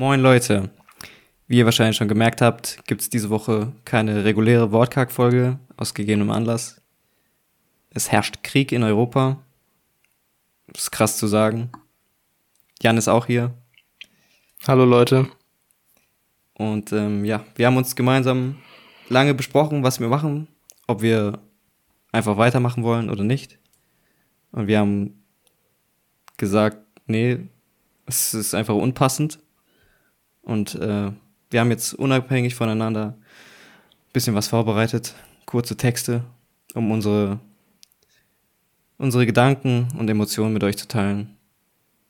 Moin Leute. Wie ihr wahrscheinlich schon gemerkt habt, gibt es diese Woche keine reguläre Wortkack-Folge aus gegebenem Anlass. Es herrscht Krieg in Europa. Das ist krass zu sagen. Jan ist auch hier. Hallo Leute. Und ähm, ja, wir haben uns gemeinsam lange besprochen, was wir machen, ob wir einfach weitermachen wollen oder nicht. Und wir haben gesagt, nee, es ist einfach unpassend. Und äh, wir haben jetzt unabhängig voneinander ein bisschen was vorbereitet, kurze Texte, um unsere, unsere Gedanken und Emotionen mit euch zu teilen.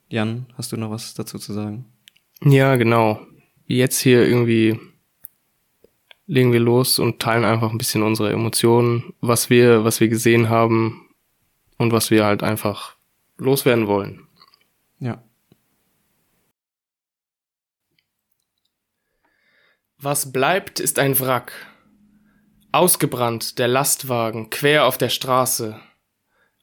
Jan, hast du noch was dazu zu sagen? Ja, genau. Jetzt hier irgendwie legen wir los und teilen einfach ein bisschen unsere Emotionen, was wir, was wir gesehen haben und was wir halt einfach loswerden wollen. Was bleibt, ist ein Wrack. Ausgebrannt der Lastwagen quer auf der Straße.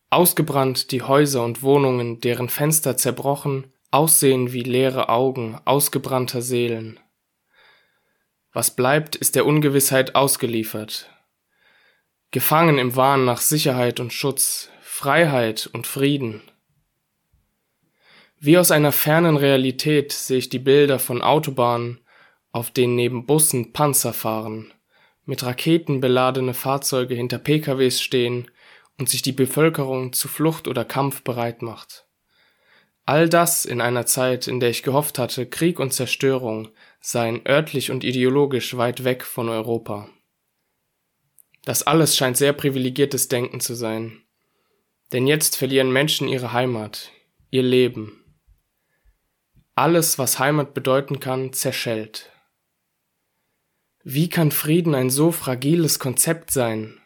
Ausgebrannt die Häuser und Wohnungen, deren Fenster zerbrochen aussehen wie leere Augen ausgebrannter Seelen. Was bleibt, ist der Ungewissheit ausgeliefert. Gefangen im Wahn nach Sicherheit und Schutz, Freiheit und Frieden. Wie aus einer fernen Realität sehe ich die Bilder von Autobahnen, auf denen neben Bussen Panzer fahren, mit Raketen beladene Fahrzeuge hinter PKWs stehen und sich die Bevölkerung zu Flucht oder Kampf bereit macht. All das in einer Zeit, in der ich gehofft hatte, Krieg und Zerstörung seien örtlich und ideologisch weit weg von Europa. Das alles scheint sehr privilegiertes Denken zu sein. Denn jetzt verlieren Menschen ihre Heimat, ihr Leben. Alles, was Heimat bedeuten kann, zerschellt. Wie kann Frieden ein so fragiles Konzept sein?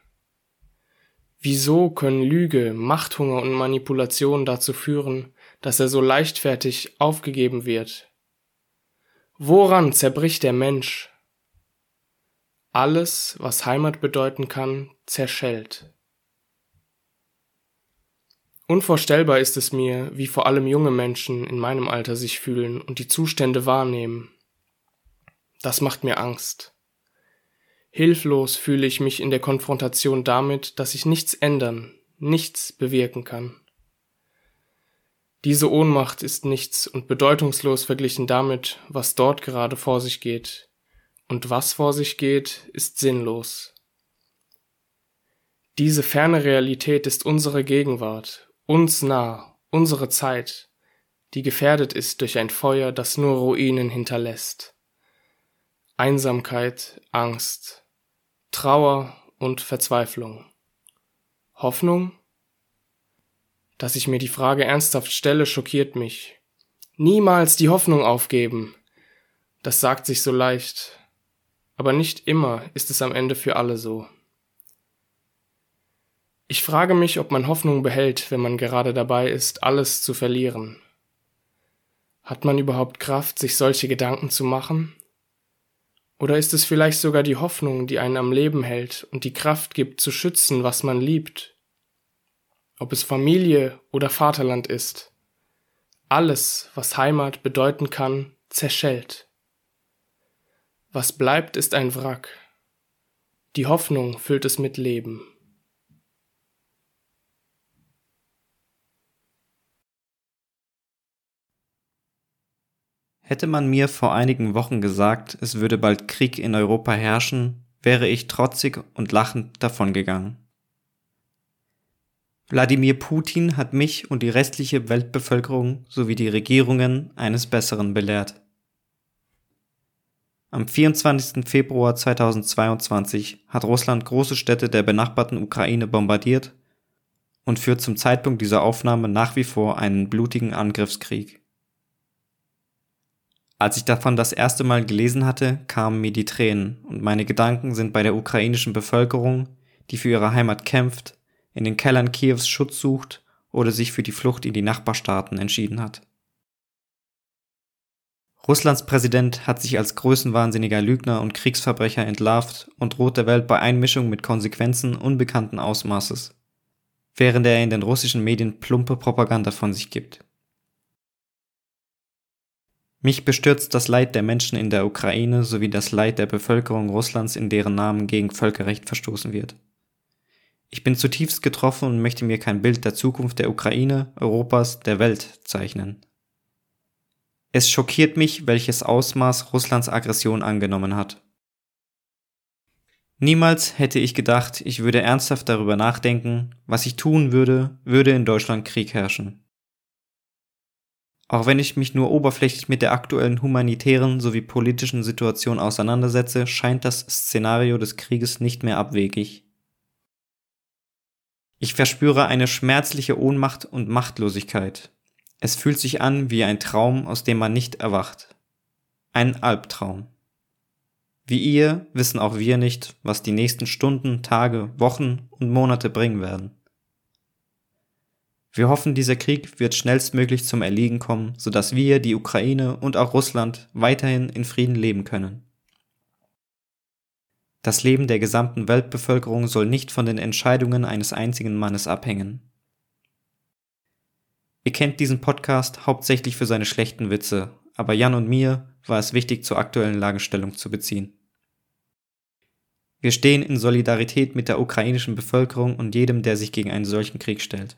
Wieso können Lüge, Machthunger und Manipulation dazu führen, dass er so leichtfertig aufgegeben wird? Woran zerbricht der Mensch? Alles, was Heimat bedeuten kann, zerschellt. Unvorstellbar ist es mir, wie vor allem junge Menschen in meinem Alter sich fühlen und die Zustände wahrnehmen. Das macht mir Angst. Hilflos fühle ich mich in der Konfrontation damit, dass ich nichts ändern, nichts bewirken kann. Diese Ohnmacht ist nichts und bedeutungslos verglichen damit, was dort gerade vor sich geht. Und was vor sich geht, ist sinnlos. Diese ferne Realität ist unsere Gegenwart, uns nah, unsere Zeit, die gefährdet ist durch ein Feuer, das nur Ruinen hinterlässt. Einsamkeit, Angst, Trauer und Verzweiflung. Hoffnung? Dass ich mir die Frage ernsthaft stelle, schockiert mich. Niemals die Hoffnung aufgeben. Das sagt sich so leicht. Aber nicht immer ist es am Ende für alle so. Ich frage mich, ob man Hoffnung behält, wenn man gerade dabei ist, alles zu verlieren. Hat man überhaupt Kraft, sich solche Gedanken zu machen? Oder ist es vielleicht sogar die Hoffnung, die einen am Leben hält und die Kraft gibt, zu schützen, was man liebt? Ob es Familie oder Vaterland ist. Alles, was Heimat bedeuten kann, zerschellt. Was bleibt, ist ein Wrack. Die Hoffnung füllt es mit Leben. Hätte man mir vor einigen Wochen gesagt, es würde bald Krieg in Europa herrschen, wäre ich trotzig und lachend davongegangen. Wladimir Putin hat mich und die restliche Weltbevölkerung sowie die Regierungen eines Besseren belehrt. Am 24. Februar 2022 hat Russland große Städte der benachbarten Ukraine bombardiert und führt zum Zeitpunkt dieser Aufnahme nach wie vor einen blutigen Angriffskrieg. Als ich davon das erste Mal gelesen hatte, kamen mir die Tränen und meine Gedanken sind bei der ukrainischen Bevölkerung, die für ihre Heimat kämpft, in den Kellern Kiews Schutz sucht oder sich für die Flucht in die Nachbarstaaten entschieden hat. Russlands Präsident hat sich als größenwahnsinniger Lügner und Kriegsverbrecher entlarvt und droht der Welt bei Einmischung mit Konsequenzen unbekannten Ausmaßes, während er in den russischen Medien plumpe Propaganda von sich gibt. Mich bestürzt das Leid der Menschen in der Ukraine sowie das Leid der Bevölkerung Russlands, in deren Namen gegen Völkerrecht verstoßen wird. Ich bin zutiefst getroffen und möchte mir kein Bild der Zukunft der Ukraine, Europas, der Welt zeichnen. Es schockiert mich, welches Ausmaß Russlands Aggression angenommen hat. Niemals hätte ich gedacht, ich würde ernsthaft darüber nachdenken, was ich tun würde, würde in Deutschland Krieg herrschen. Auch wenn ich mich nur oberflächlich mit der aktuellen humanitären sowie politischen Situation auseinandersetze, scheint das Szenario des Krieges nicht mehr abwegig. Ich verspüre eine schmerzliche Ohnmacht und Machtlosigkeit. Es fühlt sich an wie ein Traum, aus dem man nicht erwacht. Ein Albtraum. Wie ihr wissen auch wir nicht, was die nächsten Stunden, Tage, Wochen und Monate bringen werden. Wir hoffen, dieser Krieg wird schnellstmöglich zum Erliegen kommen, sodass wir, die Ukraine und auch Russland weiterhin in Frieden leben können. Das Leben der gesamten Weltbevölkerung soll nicht von den Entscheidungen eines einzigen Mannes abhängen. Ihr kennt diesen Podcast hauptsächlich für seine schlechten Witze, aber Jan und mir war es wichtig, zur aktuellen Lagestellung zu beziehen. Wir stehen in Solidarität mit der ukrainischen Bevölkerung und jedem, der sich gegen einen solchen Krieg stellt.